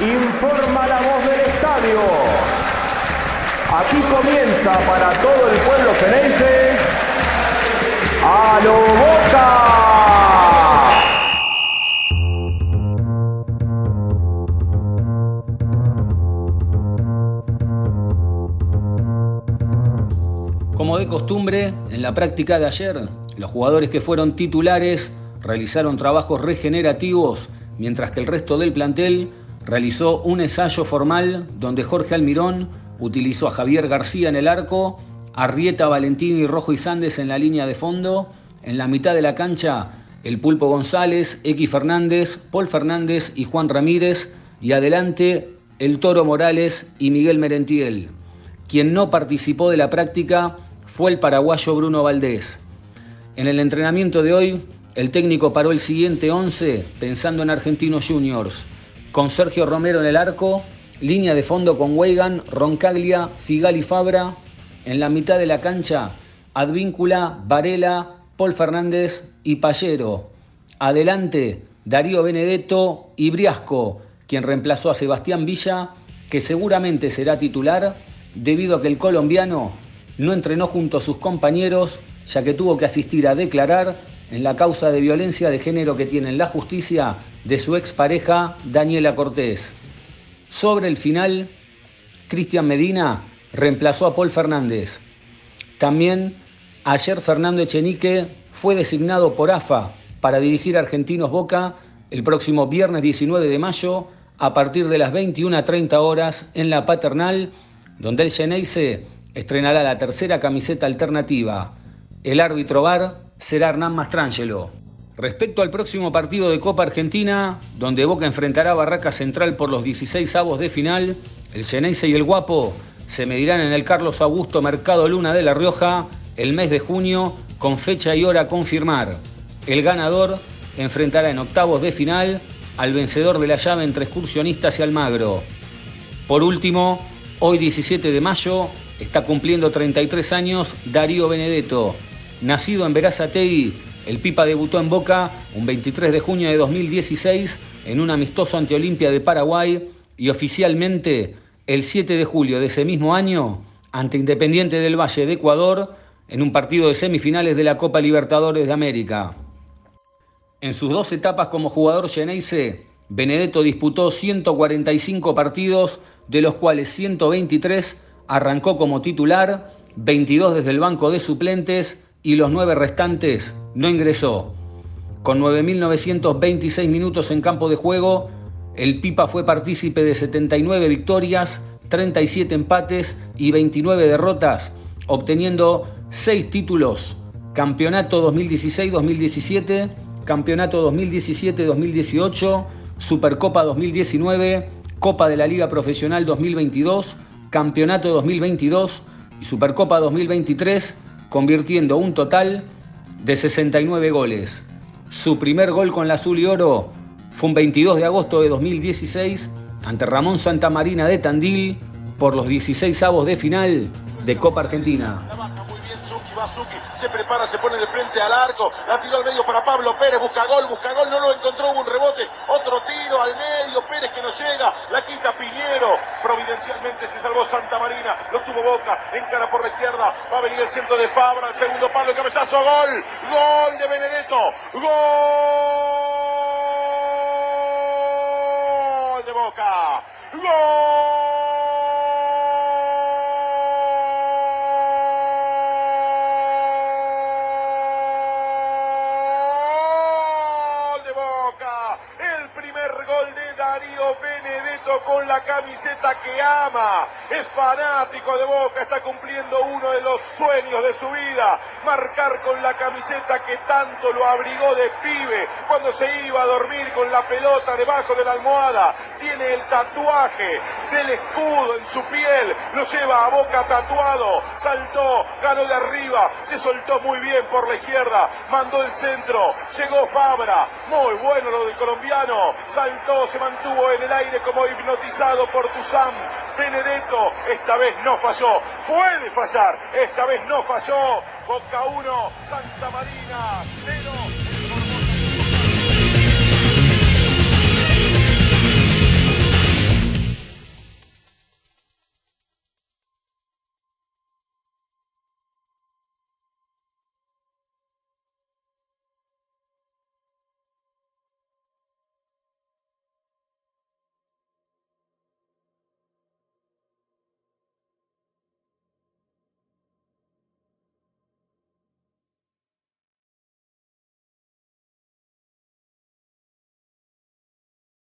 informa la voz del estadio. Aquí comienza para todo el pueblo fenense a lo Boca. Como de costumbre, en la práctica de ayer, los jugadores que fueron titulares realizaron trabajos regenerativos, mientras que el resto del plantel realizó un ensayo formal donde Jorge Almirón utilizó a Javier García en el arco, a Rieta, Valentini, Rojo y Sandes en la línea de fondo, en la mitad de la cancha el Pulpo González, X Fernández, Paul Fernández y Juan Ramírez, y adelante el Toro Morales y Miguel Merentiel. Quien no participó de la práctica fue el paraguayo Bruno Valdés. En el entrenamiento de hoy, el técnico paró el siguiente 11 pensando en Argentinos Juniors, con Sergio Romero en el arco, línea de fondo con Weigan, Roncaglia, Figal y Fabra, en la mitad de la cancha, Advíncula, Varela, Paul Fernández y Pallero. Adelante, Darío Benedetto y Briasco, quien reemplazó a Sebastián Villa, que seguramente será titular debido a que el colombiano no entrenó junto a sus compañeros, ya que tuvo que asistir a declarar en la causa de violencia de género que tiene en la justicia de su expareja Daniela Cortés. Sobre el final, Cristian Medina reemplazó a Paul Fernández. También ayer Fernando Echenique fue designado por AFA para dirigir Argentinos Boca el próximo viernes 19 de mayo a partir de las 21.30 horas en la Paternal, donde el Geneise estrenará la tercera camiseta alternativa. El árbitro VAR será Hernán Mastrangelo. Respecto al próximo partido de Copa Argentina, donde Boca enfrentará a Barraca Central por los 16 avos de final, el Geneise y el Guapo se medirán en el Carlos Augusto Mercado Luna de La Rioja el mes de junio con fecha y hora a confirmar. El ganador enfrentará en octavos de final al vencedor de la llave entre excursionistas y Almagro. Por último, hoy 17 de mayo está cumpliendo 33 años Darío Benedetto. Nacido en Verazategui, el Pipa debutó en Boca un 23 de junio de 2016 en un amistoso ante Olimpia de Paraguay y oficialmente el 7 de julio de ese mismo año ante Independiente del Valle de Ecuador en un partido de semifinales de la Copa Libertadores de América. En sus dos etapas como jugador Geneise, Benedetto disputó 145 partidos, de los cuales 123 arrancó como titular, 22 desde el banco de suplentes y los nueve restantes no ingresó. Con 9.926 minutos en campo de juego, el Pipa fue partícipe de 79 victorias, 37 empates y 29 derrotas, obteniendo 6 títulos, Campeonato 2016-2017, Campeonato 2017-2018, Supercopa 2019, Copa de la Liga Profesional 2022, Campeonato 2022 y Supercopa 2023, convirtiendo un total de 69 goles. Su primer gol con la azul y oro fue un 22 de agosto de 2016 ante Ramón Santamarina de Tandil por los 16 avos de final de Copa Argentina se prepara, se pone de frente al arco, la tiró al medio para Pablo Pérez, busca gol, busca gol, no lo encontró, hubo un rebote, otro tiro al medio, Pérez que no llega, la quita Piñero, providencialmente se salvó Santa Marina, lo tuvo Boca, encara por la izquierda, va a venir el centro de Fabra, el segundo palo, cabezazo, gol, gol de Benedetto, gol de Boca, gol. Con la camiseta que ama, es fanático de Boca, está cumpliendo uno de los sueños de su vida, marcar con la camiseta que tanto lo abrigó de pibe. Cuando se iba a dormir con la pelota debajo de la almohada, tiene el tatuaje del escudo en su piel, lo lleva a Boca tatuado, saltó, ganó de arriba, se soltó muy bien por la izquierda, mandó el centro, llegó Fabra, muy bueno lo del colombiano, saltó, se mantuvo en el aire como hipnotizado por Tuzán. Benedetto esta vez no falló, puede fallar, esta vez no falló. Boca 1, Santa Marina 0.